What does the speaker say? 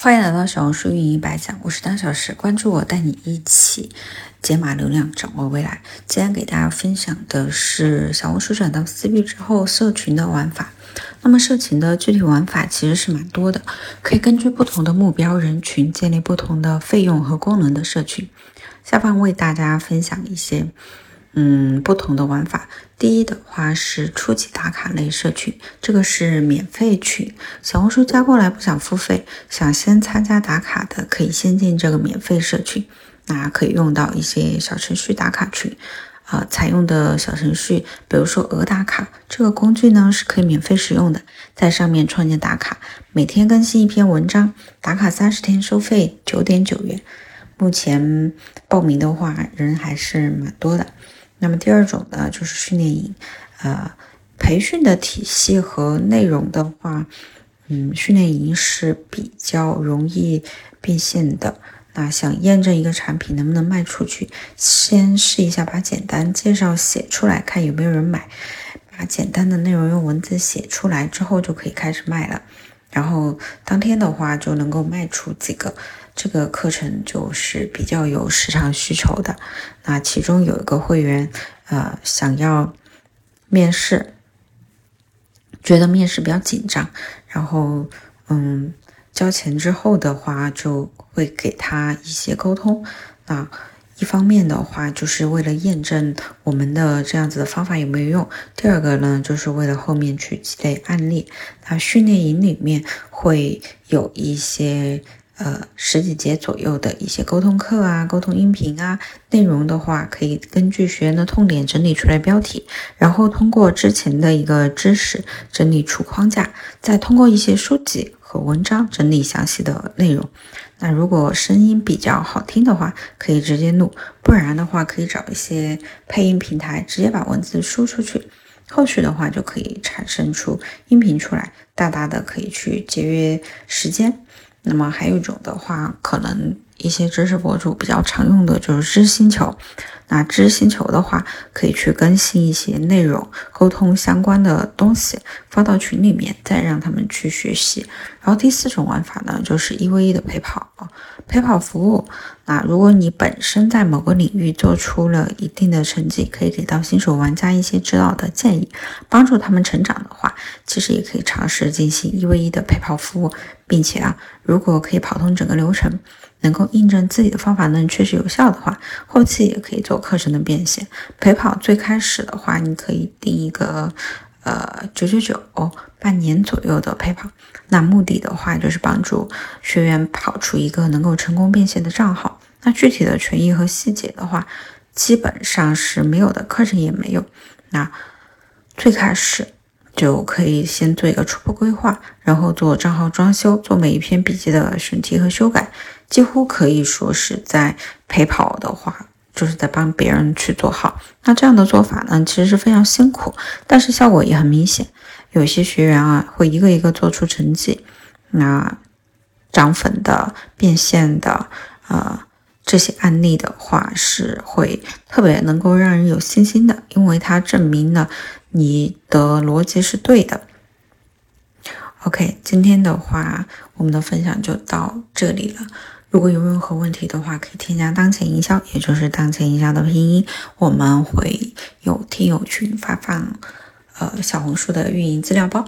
欢迎来到小红书运营百讲，我是大小时，关注我，带你一起解码流量，掌握未来。今天给大家分享的是小红书转到私域之后，社群的玩法。那么社群的具体玩法其实是蛮多的，可以根据不同的目标人群建立不同的费用和功能的社群。下方为大家分享一些。嗯，不同的玩法。第一的话是初级打卡类社群，这个是免费群，小红书加过来不想付费，想先参加打卡的可以先进这个免费社群，那可以用到一些小程序打卡群，啊，采用的小程序，比如说鹅打卡这个工具呢是可以免费使用的，在上面创建打卡，每天更新一篇文章，打卡三十天收费九点九元，目前报名的话人还是蛮多的。那么第二种呢，就是训练营，呃，培训的体系和内容的话，嗯，训练营是比较容易变现的。那想验证一个产品能不能卖出去，先试一下把简单介绍写出来，看有没有人买。把简单的内容用文字写出来之后，就可以开始卖了。然后当天的话就能够卖出几个，这个课程就是比较有市场需求的。那其中有一个会员，呃，想要面试，觉得面试比较紧张，然后嗯，交钱之后的话就会给他一些沟通。那一方面的话，就是为了验证我们的这样子的方法有没有用；第二个呢，就是为了后面去积累案例。那训练营里面会有一些呃十几节左右的一些沟通课啊、沟通音频啊，内容的话可以根据学员的痛点整理出来标题，然后通过之前的一个知识整理出框架，再通过一些书籍。和文章整理详细的内容。那如果声音比较好听的话，可以直接录；不然的话，可以找一些配音平台，直接把文字输出去。后续的话就可以产生出音频出来，大大的可以去节约时间。那么还有一种的话，可能。一些知识博主比较常用的就是知星球，那知星球的话，可以去更新一些内容，沟通相关的东西，发到群里面，再让他们去学习。然后第四种玩法呢，就是一 v 一的陪跑，陪跑服务。那如果你本身在某个领域做出了一定的成绩，可以给到新手玩家一些指导的建议，帮助他们成长的话，其实也可以尝试进行一 v 一的陪跑服务，并且啊，如果可以跑通整个流程。能够印证自己的方法呢确实有效的话，后期也可以做课程的变现。陪跑最开始的话，你可以定一个呃九九九半年左右的陪跑，那目的的话就是帮助学员跑出一个能够成功变现的账号。那具体的权益和细节的话，基本上是没有的，课程也没有。那最开始。就可以先做一个初步规划，然后做账号装修，做每一篇笔记的选题和修改，几乎可以说是在陪跑的话，就是在帮别人去做好。那这样的做法呢，其实是非常辛苦，但是效果也很明显。有些学员啊，会一个一个做出成绩，那涨粉的、变现的，呃，这些案例的话，是会特别能够让人有信心的，因为它证明了。你的逻辑是对的。OK，今天的话，我们的分享就到这里了。如果有任何问题的话，可以添加当前营销，也就是当前营销的拼音，我们会有听友群发放呃小红书的运营资料包。